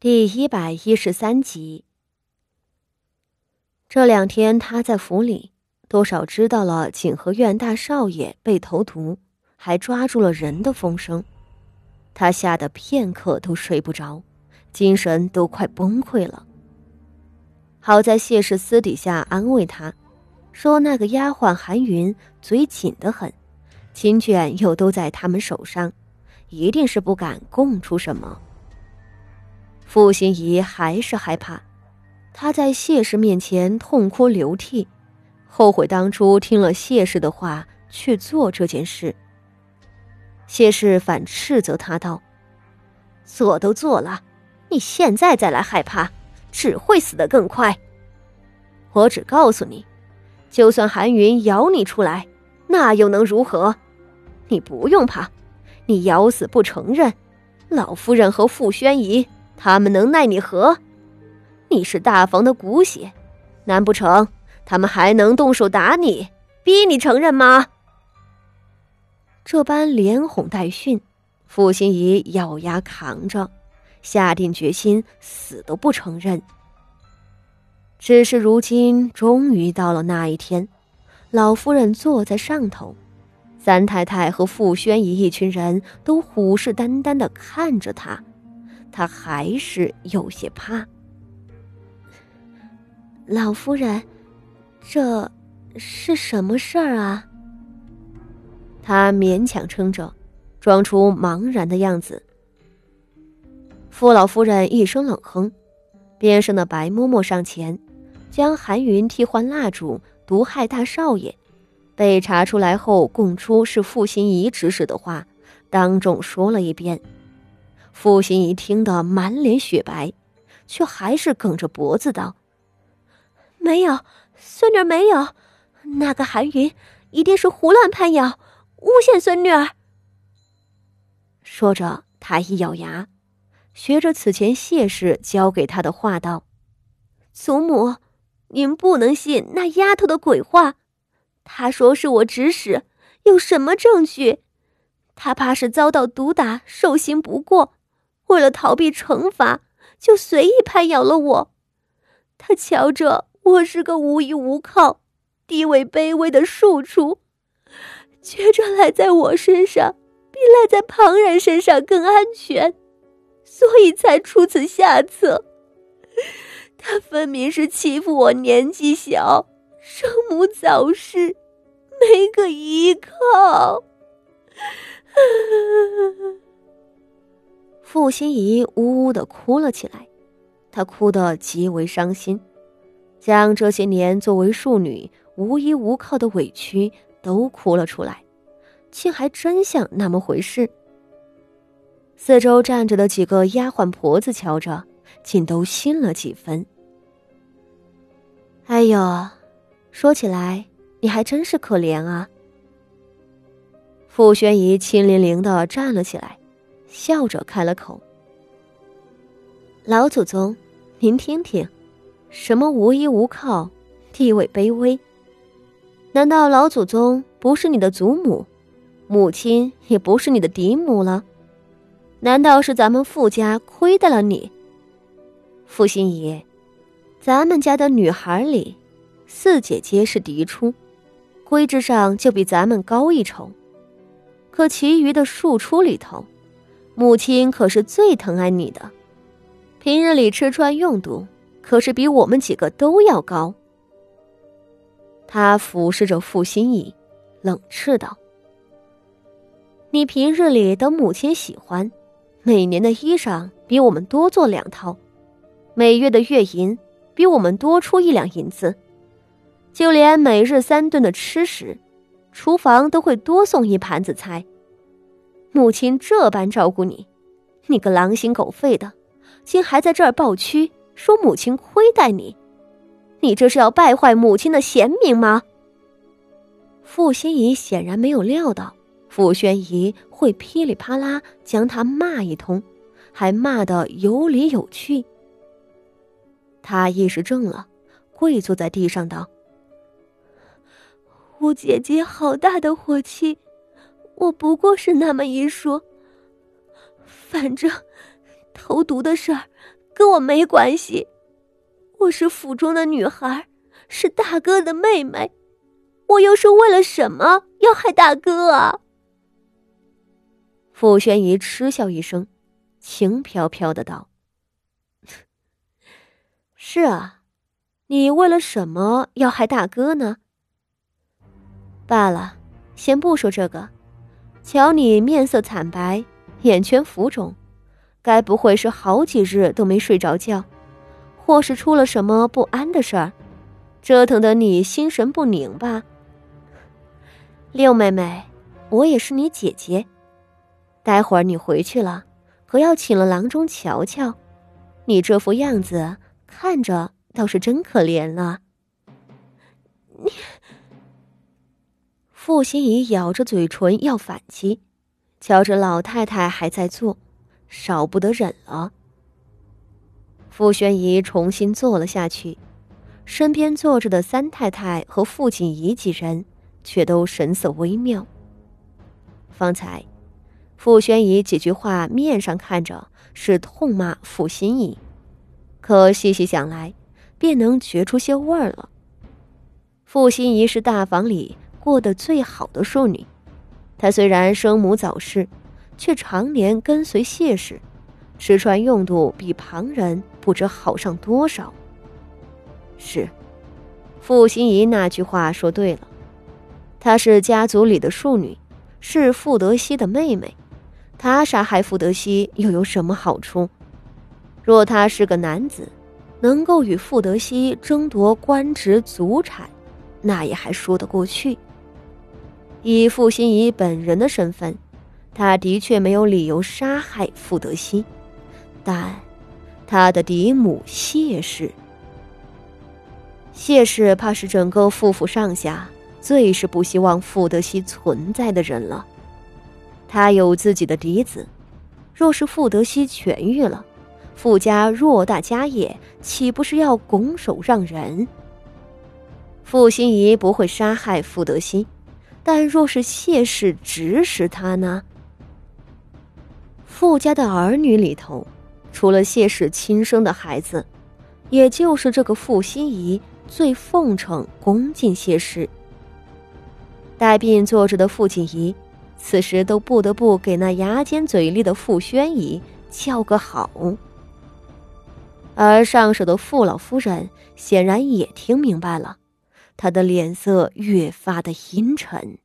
第一百一十三集。这两天他在府里，多少知道了景和院大少爷被投毒，还抓住了人的风声。他吓得片刻都睡不着，精神都快崩溃了。好在谢氏私底下安慰他，说那个丫鬟韩云嘴紧得很，亲眷又都在他们手上，一定是不敢供出什么。傅心怡还是害怕，她在谢氏面前痛哭流涕，后悔当初听了谢氏的话去做这件事。谢氏反斥责他道：“做都做了，你现在再来害怕，只会死得更快。我只告诉你，就算韩云咬你出来，那又能如何？你不用怕，你咬死不承认，老夫人和傅宣仪。”他们能奈你何？你是大房的骨血，难不成他们还能动手打你，逼你承认吗？这般连哄带训，傅心怡咬牙扛着，下定决心死都不承认。只是如今终于到了那一天，老夫人坐在上头，三太太和傅宣仪一群人都虎视眈眈的看着她。他还是有些怕。老夫人，这是什么事儿啊？他勉强撑着，装出茫然的样子。傅老夫人一声冷哼，边上的白嬷嬷上前，将韩云替换蜡烛毒害大少爷，被查出来后供出是傅心怡指使的话，当众说了一遍。傅心怡听得满脸雪白，却还是梗着脖子道：“没有，孙女没有，那个韩云一定是胡乱攀咬，诬陷孙女儿。”说着，他一咬牙，学着此前谢氏教给他的话道：“祖母，您不能信那丫头的鬼话，她说是我指使，有什么证据？她怕是遭到毒打，受刑不过。”为了逃避惩罚，就随意攀咬了我。他瞧着我是个无依无靠、地位卑微的庶出，觉着赖在我身上比赖在旁人身上更安全，所以才出此下策。他分明是欺负我年纪小，生母早逝，没个依靠。傅心怡呜呜的哭了起来，她哭得极为伤心，将这些年作为庶女无依无靠的委屈都哭了出来，竟还真像那么回事。四周站着的几个丫鬟婆子瞧着，竟都信了几分。哎呦，说起来你还真是可怜啊！傅宣仪亲淋淋的站了起来。笑着开了口：“老祖宗，您听听，什么无依无靠，地位卑微？难道老祖宗不是你的祖母，母亲也不是你的嫡母了？难道是咱们傅家亏待了你？傅心怡，咱们家的女孩里，四姐姐是嫡出，规制上就比咱们高一筹，可其余的庶出里头。”母亲可是最疼爱你的，平日里吃穿用度，可是比我们几个都要高。他俯视着傅心怡，冷斥道：“你平日里得母亲喜欢，每年的衣裳比我们多做两套，每月的月银比我们多出一两银子，就连每日三顿的吃食，厨房都会多送一盘子菜。”母亲这般照顾你，你个狼心狗肺的，竟还在这儿抱屈，说母亲亏待你，你这是要败坏母亲的贤名吗？傅心怡显然没有料到傅宣仪会噼里啪啦将他骂一通，还骂得有理有据。他一时怔了，跪坐在地上道：“我姐姐好大的火气。”我不过是那么一说，反正投毒的事儿跟我没关系。我是府中的女孩，是大哥的妹妹，我又是为了什么要害大哥啊？”傅宣仪嗤笑一声，轻飘飘的道：“ 是啊，你为了什么要害大哥呢？罢了，先不说这个。瞧你面色惨白，眼圈浮肿，该不会是好几日都没睡着觉，或是出了什么不安的事儿，折腾的你心神不宁吧？六妹妹，我也是你姐姐。”待会儿你回去了，可要请了郎中瞧瞧，你这副样子看着倒是真可怜了。你，傅心怡咬着嘴唇要反击，瞧着老太太还在坐，少不得忍了。傅宣仪重新坐了下去，身边坐着的三太太和傅锦仪几人却都神色微妙。方才。傅宣仪几句话，面上看着是痛骂傅心怡，可细细想来，便能觉出些味儿了。傅心怡是大房里过得最好的庶女，她虽然生母早逝，却常年跟随谢氏，吃穿用度比旁人不知好上多少。是，傅心怡那句话说对了，她是家族里的庶女，是傅德熙的妹妹。她杀害傅德熙又有什么好处？若他是个男子，能够与傅德熙争夺官职祖产，那也还说得过去。以傅心怡本人的身份，他的确没有理由杀害傅德熙，但他的嫡母谢氏，谢氏怕是整个傅府上下最是不希望傅德熙存在的人了。他有自己的嫡子，若是傅德熙痊愈了，傅家偌大家业，岂不是要拱手让人？傅心怡不会杀害傅德熙，但若是谢氏指使他呢？傅家的儿女里头，除了谢氏亲生的孩子，也就是这个傅心怡最奉承恭敬谢氏。带病坐着的傅锦仪。此时都不得不给那牙尖嘴利的傅宣仪叫个好，而上手的傅老夫人显然也听明白了，他的脸色越发的阴沉。